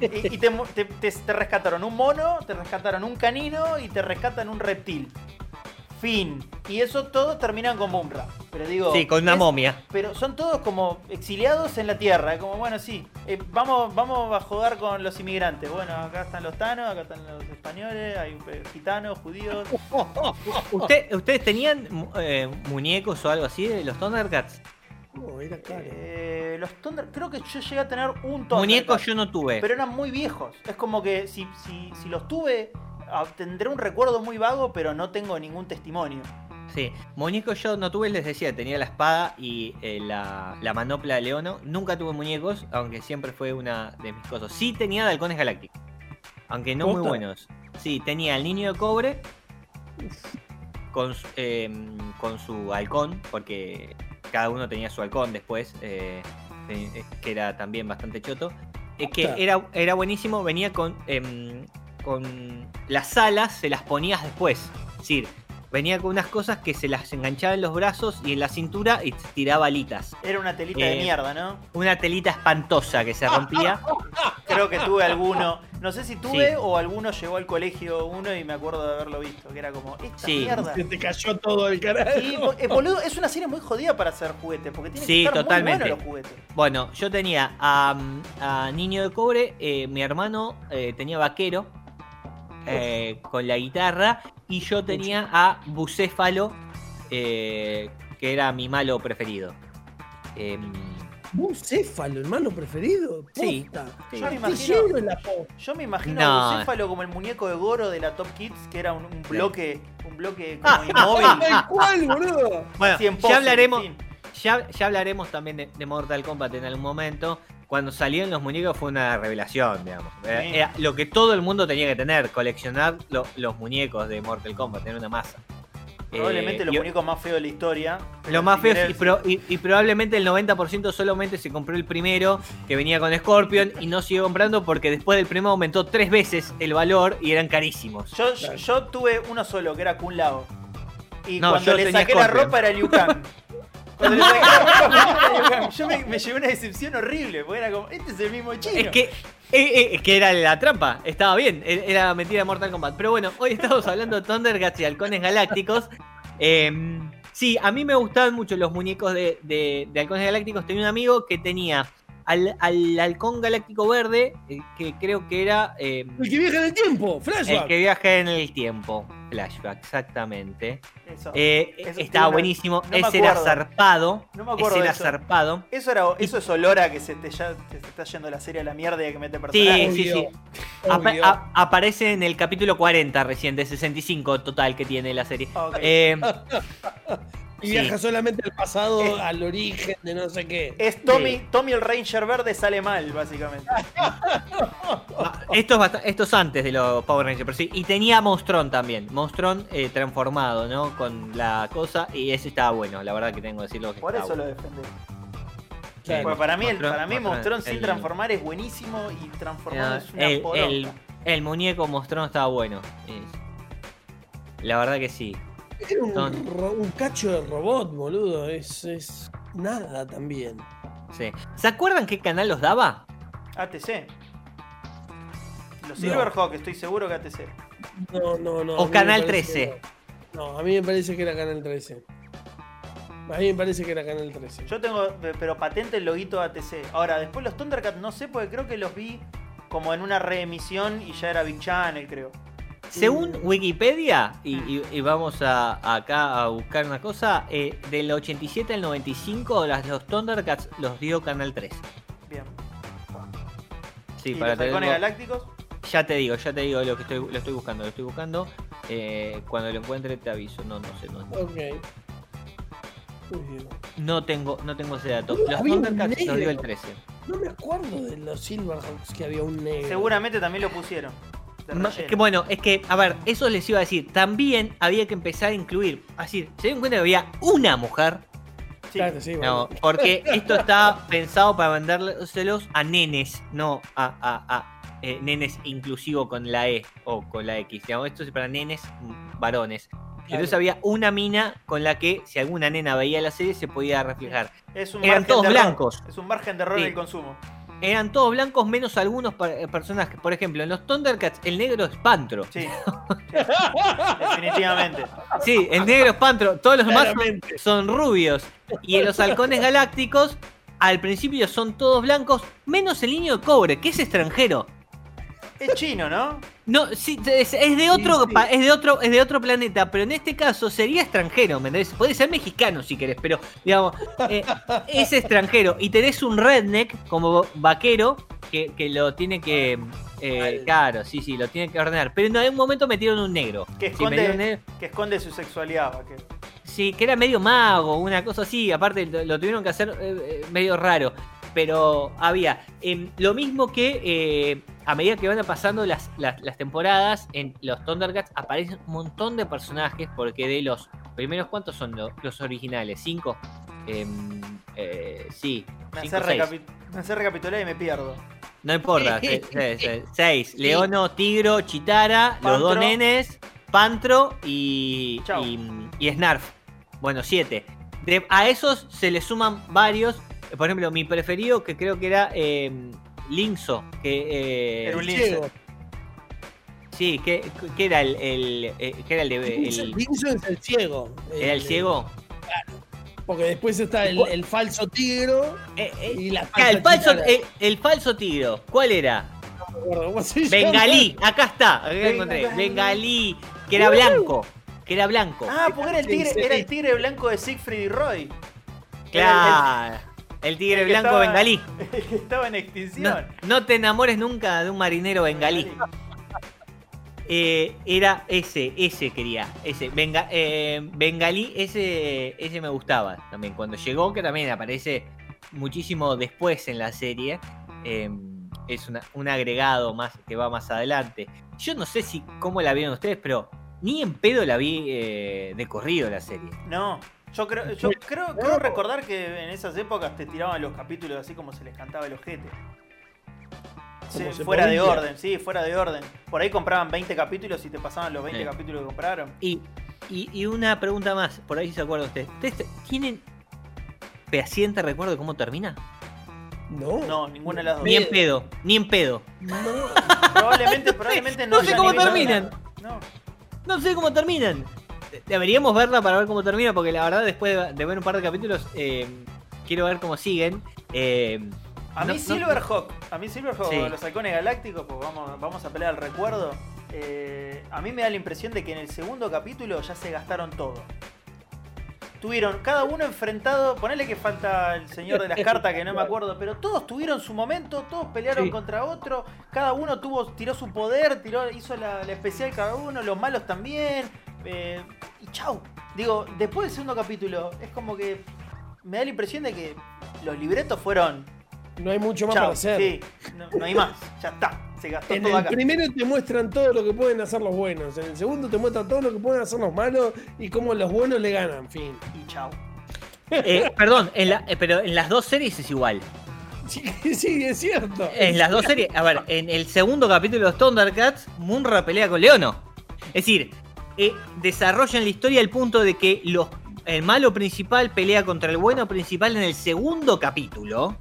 S2: Y, y te, mu- te- te- te rescataron un mono, te rescataron un canino y te rescatan un reptil. Fin. Y eso todo terminan como un rap. Pero digo.
S1: Sí, con una
S2: es-
S1: momia.
S2: Pero son todos como exiliados en la tierra. Como, bueno, sí, eh, vamos, vamos a jugar con los inmigrantes. Bueno, acá están los tanos, acá están los españoles, hay eh, gitanos, judíos. <laughs>
S1: ¿Usted- ¿Ustedes tenían eh, muñecos o algo así de los Thundercats?
S3: No, era caro.
S2: Eh, los Thunder, creo que yo llegué a tener un Thundercat.
S1: Muñecos yo no tuve.
S2: Pero eran muy viejos. Es como que si, si, si los tuve, tendré un recuerdo muy vago, pero no tengo ningún testimonio.
S1: Sí, muñecos yo no tuve, les decía, tenía la espada y eh, la, la manopla de Leono. Nunca tuve muñecos, aunque siempre fue una de mis cosas. Sí tenía de halcones galácticos, aunque no muy buenos. Sí, tenía el niño de cobre con, su- eh, con su halcón, porque cada uno tenía su halcón después, eh, eh, que era también bastante choto. Es que era, era buenísimo, venía con, em, con las alas, se las ponías después. Es decir, venía con unas cosas que se las enganchaba en los brazos y en la cintura y tiraba alitas.
S2: Era una telita de
S1: Eh,
S2: mierda, ¿no?
S1: Una telita espantosa que se rompía. <laughs>
S2: Creo que tuve alguno. No sé si tuve
S1: Sí.
S2: o alguno llegó al colegio uno y me acuerdo de haberlo visto. Que era como, esta
S1: Sí.
S2: mierda.
S3: Se te cayó todo el carajo.
S2: Sí, eh, boludo, es una serie muy jodida para hacer juguetes, porque tiene
S1: Sí,
S2: que estar
S1: totalmente.
S2: muy buenos los juguetes.
S1: Bueno, yo tenía a, a Niño de Cobre, eh, mi hermano eh, tenía vaquero eh, con la guitarra y yo tenía a Bucéfalo, eh, que era mi malo preferido. Em,
S3: Bucéfalo, hermano preferido.
S1: Sí,
S3: Posta.
S1: sí.
S2: Yo me imagino, yo me imagino
S1: No.
S2: a Bucéfalo como el muñeco de Goro de la Top Kids, que era un, un bloque, un bloque
S1: Ah,
S2: como <laughs> inmóvil.
S3: Cual, boludo.
S1: Bueno, ya hablaremos, ya, ya hablaremos también de, de Mortal Kombat en algún momento. Cuando salieron los muñecos fue una revelación, digamos. Era, lo que todo el mundo tenía que tener, coleccionar lo- los muñecos de Mortal Kombat, tener una masa.
S2: Probablemente
S1: Eh,
S2: los muñecos más feos de la historia.
S1: Lo más
S2: Si
S1: feo
S2: querés,
S1: y, pro- y- y probablemente el 90% solamente se compró el primero que venía con Scorpion y no siguió comprando porque después del primero aumentó tres veces el valor y eran carísimos.
S2: Yo, yo, yo tuve uno solo, que era Kun Lao. Y
S1: No,
S2: cuando le saqué la ropa era Liu Kang. <laughs> Cuando le saqué. Yo me, me llevé una decepción horrible, porque era como, este es el mismo chino.
S1: Es que, eh, eh, es que era la trampa, estaba bien, e- era metida de Mortal Kombat. Pero bueno, hoy estamos hablando de Thundercats y Halcones Galácticos. Eh, sí, a mí me gustaban mucho los muñecos de, de- de Halcones Galácticos. Tenía un amigo que tenía al, al Halcón Galáctico Verde, eh, que creo que era eh,
S3: El que viaja en el tiempo,
S1: el
S3: flashback.
S1: que viaja en el tiempo. Flashback, exactamente.
S2: Eso.
S1: Eh,
S2: Eso
S1: estaba
S2: una-
S1: buenísimo,
S2: no
S1: ese era zarpado.
S2: No me acuerdo
S1: ese
S2: de
S1: era
S2: eso.
S1: zarpado.
S2: Eso, era, eso es olor a que se te, ya, se te está yendo la serie a la mierda y que mete
S1: Sí,
S2: personajes.
S1: sí, sí. Apa- a- aparece en el capítulo 40 recién, de 65 total que tiene la serie.
S2: Ok.
S1: Eh, <laughs>
S3: Y
S1: sí.
S3: viaja solamente al pasado, al origen de no sé qué.
S2: Es Tommy, Tommy el Ranger verde sale mal, básicamente. <laughs>
S1: ah, esto, es bast- esto es antes de los Power Rangers, pero sí. Y tenía Monstron también. Monstron eh, transformado, ¿no? Con la cosa. Y ese estaba bueno, la verdad que tengo que decirlo que
S2: Por eso lo defendí. Porque para mí, el,
S1: Monstron-
S2: para mí
S1: Monstron,
S2: Monstrón sin
S1: el-
S2: transformar es buenísimo y transformado es una
S1: el, el, el muñeco Monstron estaba bueno. La verdad que sí.
S3: Era un,
S1: Son-
S3: ro- un cacho de robot, boludo. Es, es nada también.
S1: sí. ¿Se acuerdan qué canal los daba?
S2: ATC. Los
S3: No.
S2: Silverhawk, estoy seguro que ATC.
S3: No, no, no.
S1: O Canal
S3: parece
S1: 13.
S3: que No. No, a mí me parece que era Canal 13. A mí me parece que era Canal 13.
S2: Yo tengo, eh, pero patente el loguito de ATC. Ahora, después los Thundercats no sé, porque creo que los vi como en una reemisión y ya era Big Channel, creo.
S1: Según Wikipedia, y, y- y vamos a, acá a buscar una cosa, eh, del 87 al 95 las, los Thundercats los dio Canal 3.
S2: Bien.
S1: Sí,
S2: ¿Y
S1: para
S2: los halcones galácticos?
S1: Ya te digo, ya te digo lo que estoy, lo estoy buscando, lo estoy buscando. Eh, cuando lo encuentre te aviso. No, no sé, no,
S3: Ok. Muy bien.
S1: no tengo, no tengo ese dato. Los Thundercats los dio el
S3: negro.
S1: 13.
S3: No me acuerdo de los Silverhawks que había un negro.
S2: Seguramente también lo pusieron.
S1: Que bueno, es que, a ver, eso les iba a decir. También había que empezar a incluir. Así, se dieron cuenta que había una mujer.
S2: Sí.
S3: Claro, sí,
S1: No, porque <laughs> esto está pensado para vendérselos a nenes, no a, a- a, eh, nenes inclusivo con la E o con la X. Digamos, esto es para nenes varones. Entonces había una mina con la que, si alguna nena veía la serie, se podía reflejar.
S2: Es un
S1: Eran todos
S2: de
S1: blancos.
S2: Es un margen de error
S1: Sí.
S2: en el consumo.
S1: Eran todos blancos, menos algunos eh, personajes. Por ejemplo, en los Thundercats, el negro es Pantro.
S2: Sí. <laughs> Definitivamente.
S1: Sí, el negro es Pantro. Todos los demás son, son rubios. Y en los halcones galácticos, al principio son todos blancos, menos el niño de cobre, que es extranjero.
S2: Es chino, ¿no?
S1: No, sí, es, es de otro,
S3: Sí, sí.
S1: pa- es de otro, es de otro planeta, pero en este caso sería extranjero, ¿me entendés? Puede ser mexicano si querés, pero digamos, eh, <laughs> es extranjero. Y tenés un redneck como vaquero que, que lo tiene que. eh, claro, sí, sí, lo tiene que ordenar. Pero en algún momento metieron un negro.
S2: Que esconde,
S1: negro.
S2: que esconde su sexualidad. vaquero.
S1: Sí, que era medio mago, una cosa así. Aparte, lo, lo tuvieron que hacer eh, medio raro. Pero había. Em, lo mismo que a medida que van pasando las, las, las temporadas, en los Thundercats aparecen un montón de personajes. Porque de los primeros, ¿cuántos son lo- los originales? ¿Cinco? Em, eh, sí,
S2: Me
S1: cinco
S2: hace,
S1: seis.
S2: me hace recapitular y me pierdo.
S1: No importa, <laughs> se- se- se- seis. Leono, Tigro, Chitara, los dos nenes, Pantro y, y, y Snarf. Bueno, siete. De- a esos se le suman varios. Por ejemplo, mi preferido, que creo que era eh, Linzo. Que, eh,
S2: Era un
S3: Ciego.
S2: lince.
S1: sí, que, que era el, el, eh, que era el, de- el-
S3: Vinson es el ciego.
S1: era el ciego.
S3: Porque después está el, el falso tigro
S1: Eh, eh,
S3: y la
S1: el, falso, el, el falso tigro. ¿Cuál era?
S3: No me acuerdo cómo se llama.
S1: Bengalí, acá está, acá lo encontré.
S2: Bengalí.
S1: Bengalí, que era blanco. Que era blanco.
S2: Ah, porque era el tigre, era el tigre blanco de Siegfried y Roy.
S1: Claro. El tigre
S2: El
S1: blanco
S2: estaba-
S1: bengalí. <laughs>
S2: El que estaba en
S1: No,
S2: extinción.
S1: no te enamores nunca de un marinero bengalí. Eh, era ese, ese quería. Ese. Eh, bengalí, ese, ese me gustaba también. Cuando llegó, que también aparece muchísimo después en la serie. eh, es una- un agregado más que va más adelante. Yo no sé si cómo la vieron ustedes, pero ni en pedo la vi eh, de corrido la serie.
S2: No, yo creo, yo creo, creo recordar que en esas épocas te tiraban los capítulos así como se les cantaba el ojete. Sí, fuera de orden, sí, fuera de orden. Por ahí compraban 20 capítulos y te pasaban los 20
S1: Sí.
S2: capítulos que compraron.
S1: Y, y, y una pregunta más, por ahí si se acuerdan ustedes. ¿Ustedes tienen fehaciente recuerdo de cómo termina?
S3: No.
S2: No, ninguna de las dos.
S1: Ni en pedo, ni en pedo.
S3: No.
S2: Probablemente, probablemente <laughs> no.
S1: no sé cómo terminan.
S2: No.
S1: No sé cómo terminan. Deberíamos verla para ver cómo termina, porque la verdad, después de, de ver un par de capítulos, eh, quiero ver cómo siguen. Eh,
S2: A
S1: No,
S2: mí
S1: no-
S2: Silverhawk, a mí Silverhawk,
S1: Sí.
S2: los halcones galácticos, pues vamos, vamos a pelear al recuerdo. eh, a mí me da la impresión de que en el segundo capítulo ya se gastaron todo. Tuvieron cada uno enfrentado, ponele que falta el señor de las <laughs> cartas que no me acuerdo, pero todos tuvieron su momento, todos pelearon
S1: Sí.
S2: contra otro, cada uno tuvo, tiró su poder, tiró, hizo la, la especial cada uno, los malos también, eh, y chau. Digo, después del segundo capítulo, es como que me da la impresión de que los libretos fueron
S3: No hay mucho más para hacer.
S2: Sí, no, no hay más. Ya está. Se gastó
S3: En
S2: todo
S3: el
S2: acá.
S3: primero te muestran todo lo que pueden hacer los buenos. En el segundo te muestran todo lo que pueden hacer los malos y cómo los buenos le ganan. Fin.
S2: Y chao.
S1: eh, perdón, en la- eh, pero en las dos series es igual.
S3: Sí, <laughs> sí, es cierto.
S1: En las dos series, a ver, en el segundo capítulo de los Thundercats, Munra pelea con Leono. Es decir, eh, desarrollan la historia al punto de que los, el malo principal pelea contra el bueno principal en el segundo capítulo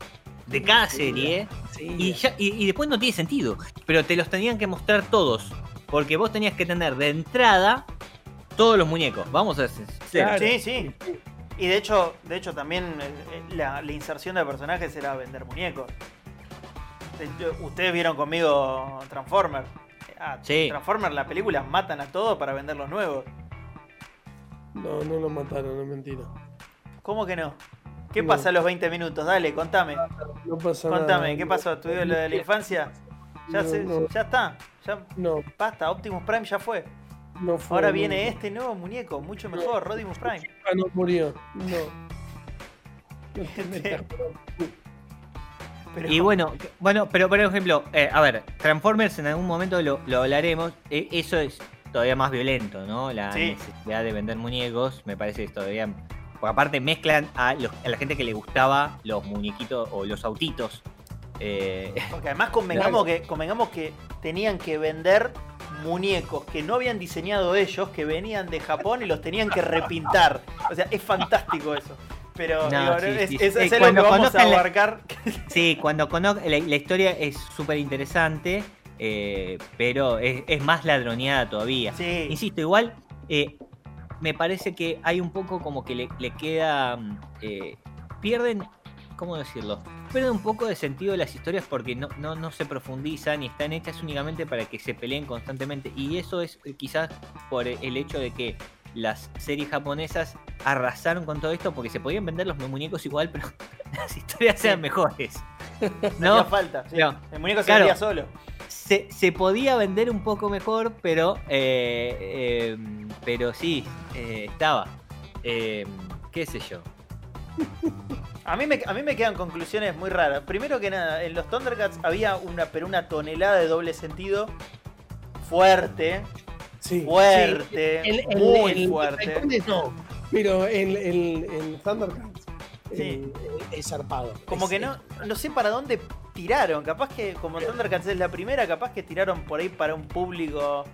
S1: de cada serie.
S3: Sí,
S1: Y, ya- y- y después no tiene sentido. Pero te los tenían que mostrar todos. Porque vos tenías que tener de entrada todos los muñecos. Vamos a sinceros.
S3: Claro.
S2: Sí, sí. Y de hecho, de hecho también eh, eh, la, la inserción de personajes era vender muñecos. Hecho, Ustedes vieron conmigo Transformers. Ah,
S1: Sí.
S2: Transformers, la película, matan a todos para vender los nuevos.
S3: No, no lo mataron, es mentira.
S2: ¿Cómo que no? ¿Qué
S3: No.
S2: pasa a los 20 minutos? Dale, contame.
S3: No pasa nada.
S2: Contame, ¿qué pasó? ¿Estudió lo de la infancia? Ya,
S3: No,
S2: se-
S3: no.
S2: ya está. Ya
S3: No,
S2: basta. Optimus Prime ya fue.
S3: no fue.
S2: Ahora
S3: no.
S2: viene este nuevo muñeco, mucho mejor, Rodimus Prime.
S3: Ah, no murió. No. <laughs>
S2: Pero,
S1: Y bueno, bueno, pero por ejemplo, eh, a ver, Transformers en algún momento lo, lo hablaremos. eh, eso es todavía más violento, ¿no? La
S2: Sí.
S1: necesidad de vender muñecos, me parece que es todavía. Porque aparte mezclan a, los- a la gente que le gustaba los muñequitos o los autitos. eh, <laughs>
S2: porque además convengamos que, convengamos que tenían que vender muñecos que no habían diseñado ellos, que venían de Japón y los tenían que repintar. O sea, es fantástico eso. Pero
S1: No,
S2: digo,
S1: sí,
S2: es,
S1: sí,
S2: es-
S1: Eh,
S2: algo que
S1: cuando
S2: vamos a
S1: la-
S2: abarcar. <laughs>
S1: sí, cuando conozco. La, la historia es súper interesante, eh, pero es, es más ladroneada todavía.
S2: Sí,
S1: Insisto, igual eh, me parece que hay un poco como que le, le queda. mm, eh, pierden. ¿Cómo decirlo? Pierden un poco de sentido las historias porque no, no, no se profundizan y están hechas únicamente para que se peleen constantemente. Y eso es eh, quizás por el hecho de que las series japonesas arrasaron con todo esto porque se podían vender los muñecos igual, pero <laughs> las historias
S2: Sí.
S1: eran mejores. <laughs>
S2: hacía
S1: ¿No?
S2: falta. sí.
S1: No.
S2: El muñeco se
S1: Claro.
S2: vendía solo.
S1: Se, se podía vender un poco mejor, pero eh, eh, pero sí, eh, estaba. Eh, ¿Qué sé yo?
S2: A mí, me, a mí me quedan conclusiones muy raras. Primero que nada, en los Thundercats había una, pero una tonelada de doble sentido fuerte,
S3: Sí.
S2: fuerte,
S3: Sí,
S2: muy fuerte.
S3: no, pero en, Thundercats
S2: Sí.
S3: eh, es zarpado.
S2: Como
S3: Es-
S2: que no, no sé para dónde tiraron. Capaz que, como Thundercats es la primera, capaz que tiraron por ahí para un público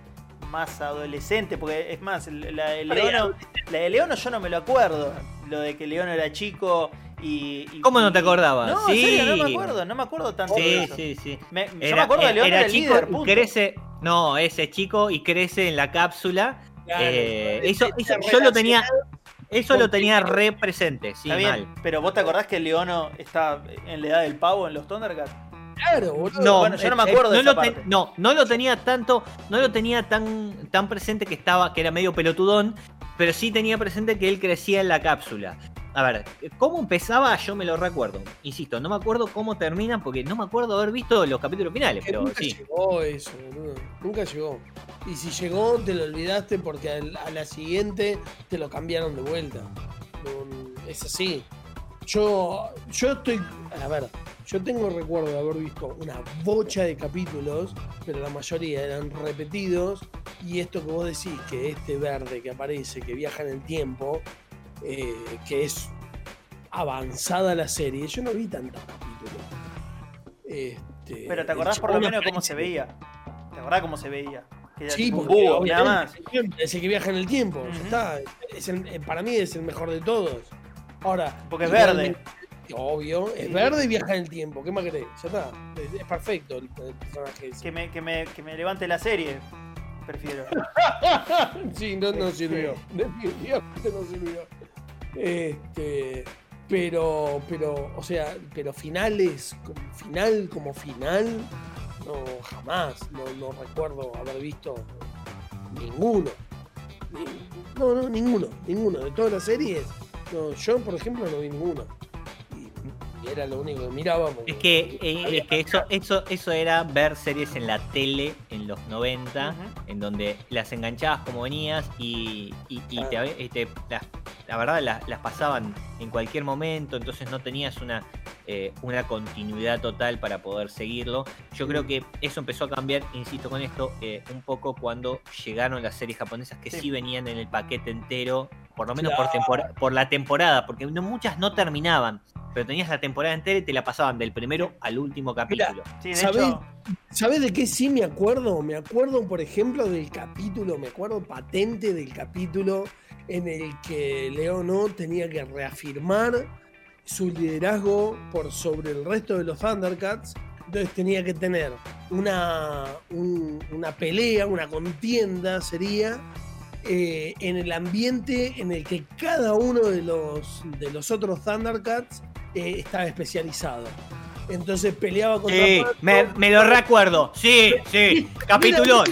S2: más adolescente. Porque es más, la de Leono, la de Leono yo no me lo acuerdo. Lo de que Leono era chico y. y-
S1: ¿Cómo no te acordabas?
S2: No,
S1: Sí.
S2: en serio, no me acuerdo, no me acuerdo tanto de
S1: Sí,
S2: eso.
S1: sí, sí.
S2: Me- yo me acuerdo de Leono era, el
S1: chico
S2: líder,
S1: y
S2: punto.
S1: crece. No, ese chico y crece en la cápsula.
S3: Claro,
S1: Eh,
S3: es-
S1: eso,
S3: es
S1: eso- yo lo tenía. Eso lo tenía re presente, sí,
S2: Está bien,
S1: mal.
S2: pero vos te acordás que Leono está en la edad del pavo en los Thundercats?
S3: Claro, boludo.
S1: No,
S2: Bueno, yo no me
S1: eh,
S2: acuerdo de
S1: no
S2: esa parte.
S1: no, no lo tenía tanto, no lo tenía tan, tan presente que estaba, que era medio pelotudón, pero sí tenía presente que él crecía en la cápsula. A ver, cómo empezaba yo me lo recuerdo. Insisto, no me acuerdo cómo terminan porque no me acuerdo haber visto los capítulos finales, pero
S3: nunca
S1: sí.
S3: llegó eso, boludo. Nunca llegó. Y si llegó, te lo olvidaste porque a la siguiente te lo cambiaron de vuelta. Es así. Yo, yo estoy. A ver, yo tengo recuerdo de haber visto una bocha de capítulos, pero la mayoría eran repetidos. Y esto que vos decís, que este verde que aparece, que viaja en el tiempo, eh, que es avanzada la serie, yo no vi tantos capítulos. Este,
S2: Pero te acordás por lo menos cómo se veía. ¿Te acordás cómo se veía? Que
S3: Sí, porque
S2: búho, nada más.
S3: es el que viaja en el tiempo. ya está. Es el- eh, para mí es el mejor de todos. Ahora.
S2: Porque es
S3: igualmente- Obvio, es
S2: Sí.
S3: verde y viaja en el tiempo. ¿Qué más querés? Ya está. Es, es perfecto el, el personaje ese.
S2: Que me, que, me, que me levante la serie. Prefiero. <laughs>
S3: Sí, no, no sirvió. Definitivamente no sirvió. Este. Pero, pero, o sea, pero finales, final como final, no, jamás, no, no recuerdo haber visto ninguno. Ni- No, no, ninguno, ninguno. De todas las series, no, yo, por ejemplo, no vi ninguno. Era lo único que miraba.
S1: Es que, eh, es que eso, eso, eso era ver series en la tele en los 90,
S2: Ujú.
S1: en donde las enganchabas como venías y, y- y te, y te- las, la verdad las, las pasaban en cualquier momento, entonces no tenías una, eh, una continuidad total para poder seguirlo. Yo creo que eso empezó a cambiar, insisto con esto, eh, un poco cuando llegaron las series japonesas que
S2: Sí.
S1: sí, venían en el paquete entero, por lo menos por,
S3: Claro.
S1: tempora- por la temporada, porque no, muchas no terminaban. Pero tenías la temporada entera y te la pasaban del primero al último capítulo.
S2: Sí, de
S3: ¿Sabés?
S2: hecho.
S3: ¿Sabes de qué sí me acuerdo? Me acuerdo, por ejemplo, del capítulo, me acuerdo patente del capítulo en el que Leono tenía que reafirmar su liderazgo por sobre el resto de los Thundercats. Entonces tenía que tener una, un- una pelea, una contienda sería, eh, en el ambiente en el que cada uno de los, de los otros Thundercats eh, estaba especializado. Entonces peleaba contra
S1: Sí, me, me lo recuerdo. Sí, sí. <laughs> Capitulón.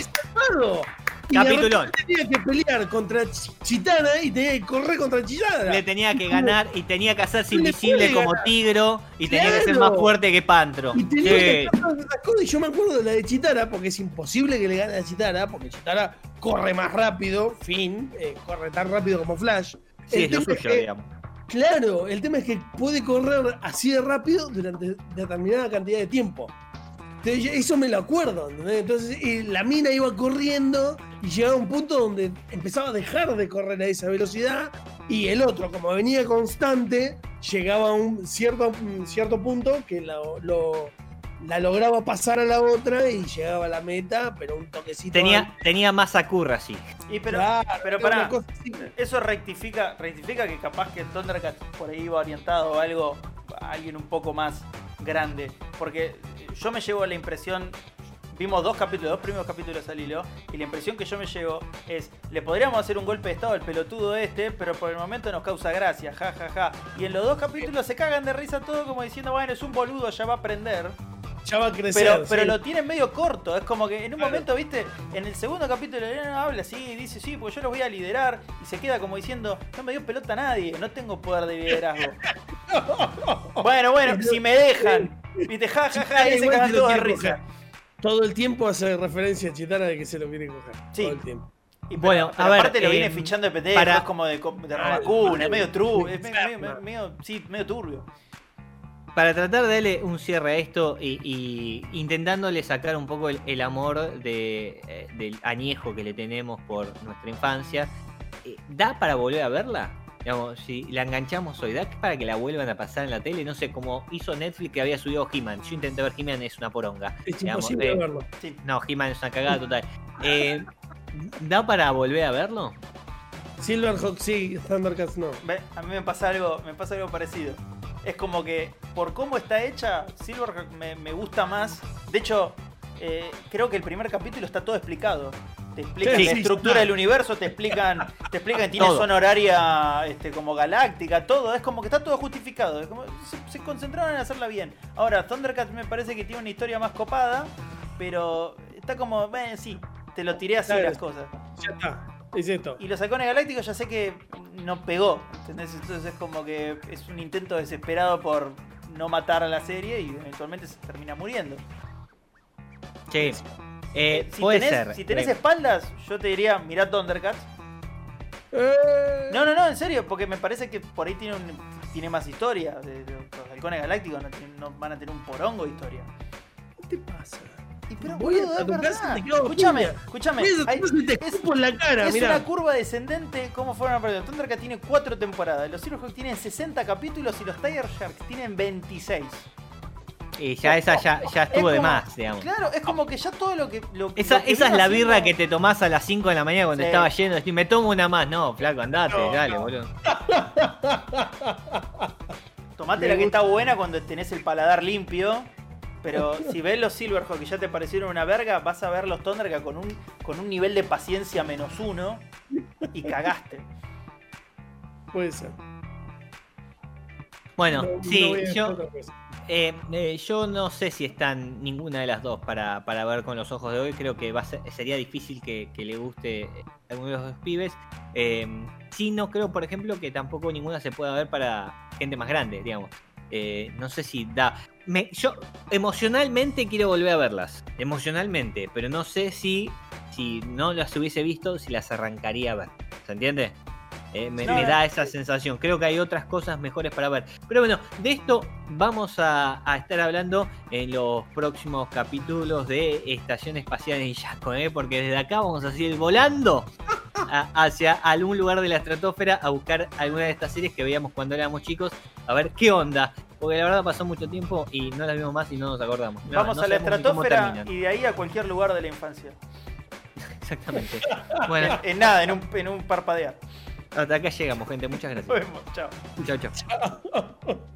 S3: Y
S1: Capitulón.
S3: Tenía que pelear contra Ch- Chitana y tenía que correr contra Chitana.
S1: Le tenía que ganar y tenía que hacerse invisible como
S3: ganar.
S1: Tigro y tenía que ser más fuerte que Pantro.
S3: Y tenía
S1: Sí.
S3: que cosas. Y yo me acuerdo de la de Chitara, porque es imposible que le gane a Chitara, porque Chitara corre más rápido, fin, eh, corre tan rápido como Flash.
S1: Sí,
S3: El
S1: es lo
S3: es
S1: suyo,
S3: que-
S1: digamos.
S3: Claro, el tema es que puede correr así de rápido durante determinada cantidad de tiempo. Entonces, eso me lo acuerdo. ¿entendés? Entonces la mina iba corriendo y llegaba a un punto donde empezaba a dejar de correr a esa velocidad y el otro, como venía constante, llegaba a un cierto, cierto punto que lo- la lograba pasar a la otra y llegaba a la meta, pero un toquecito.
S1: Tenía, tenía más Acurra, sí.
S2: Y pero,
S3: Claro,
S2: pero pará. Eso rectifica, rectifica que capaz que Thundercats por ahí iba orientado a algo, a alguien un poco más grande. Porque yo me llevo la impresión, vimos dos capítulos, dos primeros capítulos al hilo, y la impresión que yo me llevo es, le podríamos hacer un golpe de estado al pelotudo este, pero por el momento nos causa gracia, ja, ja, ja. Y en los dos capítulos se cagan de risa todo como diciendo, bueno, es un boludo, ya va a aprender.
S3: Ya va a crecer.
S2: Pero, pero
S3: sí.
S2: lo tienen medio corto. Es como que en un
S3: Claro.
S2: momento, viste, en el segundo capítulo Elena habla así, dice, sí, pues yo los voy a liderar. Y se queda como diciendo, no me dio pelota a nadie, no tengo poder de liderazgo. <laughs> bueno, bueno, si me dejan. <laughs> Viste, ja, ja, ja, y se cagan todos de risa.
S3: Todo el tiempo hace referencia a Chitara de que se lo quiere coger.
S2: Sí.
S3: Todo el tiempo.
S2: Y
S1: Bueno,
S2: pero
S1: a ver,
S2: aparte lo viene
S1: eh,
S2: fichando de pendejo,
S1: para-
S2: es como de, de robacuna, es medio true,
S3: el
S2: es medio,
S3: enfermo.
S2: medio- medio- sí, medio turbio.
S1: Para tratar de darle un cierre a esto y, y intentándole sacar un poco el, el amor de, eh, del añejo que le tenemos por nuestra infancia, eh, ¿da para volver a verla? Digamos, si la enganchamos hoy, ¿da para que la vuelvan a pasar en la tele? No sé, como hizo Netflix que había subido He-Man. Yo intenté ver He-Man, es una poronga.
S3: Es
S1: digamos,
S3: imposible
S1: eh,
S3: verlo.
S2: Sí.
S1: No, He-Man es una cagada total. Eh, ¿Da para volver a verlo?
S3: Silverhawk sí, Thundercats no.
S2: Ve, A mí me pasa algo, me pasa algo parecido. Es como que por cómo está hecha, Silverhawk me, me gusta más. De hecho, eh, creo que el primer capítulo está todo explicado. Te explican
S3: Sí,
S2: la
S3: sí,
S2: estructura del universo, te explican, te explican que tiene zona horaria este, como galáctica, todo. Es como que está todo justificado. Es como, se, se concentraron en hacerla bien. Ahora, Thundercats me parece que tiene una historia más copada, pero está como, bueno, sí, te lo tiré así
S3: Claro.
S2: las cosas.
S3: Ya está. Es esto.
S2: Y los halcones galácticos ya sé que no pegó. ¿Entendés? Entonces es como que es un intento desesperado por no matar a la serie y eventualmente se termina muriendo.
S1: Sí. Eh,
S2: si
S1: puede
S2: tenés,
S1: ser.
S2: Si tenés
S1: Eh,
S2: espaldas, yo te diría, mirá Thundercats.
S3: Eh,
S2: No, no, no, en serio, porque me parece que por ahí tiene, un- tiene más historia. Los halcones galácticos no, no van a tener un porongo de historia.
S3: ¿Qué te pasa?
S2: Y pero
S3: Voy
S2: boludo,
S3: a
S2: es
S3: tu casa
S2: verdad. Escúchame, escúchame. Es-
S3: en la cara,
S2: es
S3: mirá.
S2: una curva descendente cómo fueron aprendiendo. Thundercat tiene cuatro temporadas, los Silverhawks tienen 60 capítulos y los Tiger Sharks tienen 26.
S1: Y ya esa ya, ya
S2: Es
S1: estuvo de más, digamos.
S2: Claro, es como que ya todo lo que. Lo,
S1: Esa,
S2: lo que
S1: esa es la birra
S2: haciendo-
S1: que te tomás a las 5 de la mañana cuando
S2: Sí.
S1: estaba lleno. Me tomo una más. No, flaco, andate,
S3: No,
S1: dale,
S3: no.
S1: boludo.
S2: Tomate
S3: Me
S2: la que está buena cuando tenés el paladar limpio. Pero si ves los Silverhawks que ya te parecieron una verga, vas a ver los Thundercat con un, con un nivel de paciencia menos uno y cagaste.
S3: Puede ser.
S1: Bueno,
S3: No- no
S1: sí, yo, eh, eh, yo no sé si están ninguna de las dos para, para ver con los ojos de hoy. Creo que va a ser- sería difícil que, que le guste a alguno de los dos pibes. Eh, sí, no creo, por ejemplo, que tampoco ninguna se pueda ver para gente más grande, digamos. Eh, no sé si da. Me, yo emocionalmente quiero volver a verlas. Emocionalmente, pero no sé si, si no las hubiese visto, si las arrancaría a ver. ¿Se entiende? Eh, me,
S2: No,
S1: me
S2: no,
S1: da esa sensación. Creo que hay otras cosas mejores para ver. Pero bueno, de esto vamos a, a estar hablando en los próximos capítulos de Estación Espacial en Yasco, ¿eh? porque desde acá vamos a seguir volando a- hacia algún lugar de la estratosfera a buscar alguna de estas series que veíamos cuando éramos chicos, a ver qué onda. Porque la verdad pasó mucho tiempo y no las vimos más y no nos acordamos. No-
S2: Vamos
S1: no
S2: a la estratosfera y de ahí a cualquier lugar de la infancia. <laughs>
S1: Exactamente. <laughs> Bueno,
S2: En nada, en un, en un parpadear.
S1: hasta acá llegamos, gente. Muchas
S2: Nos
S1: gracias.
S2: vemos, chao.
S1: Chao, chao.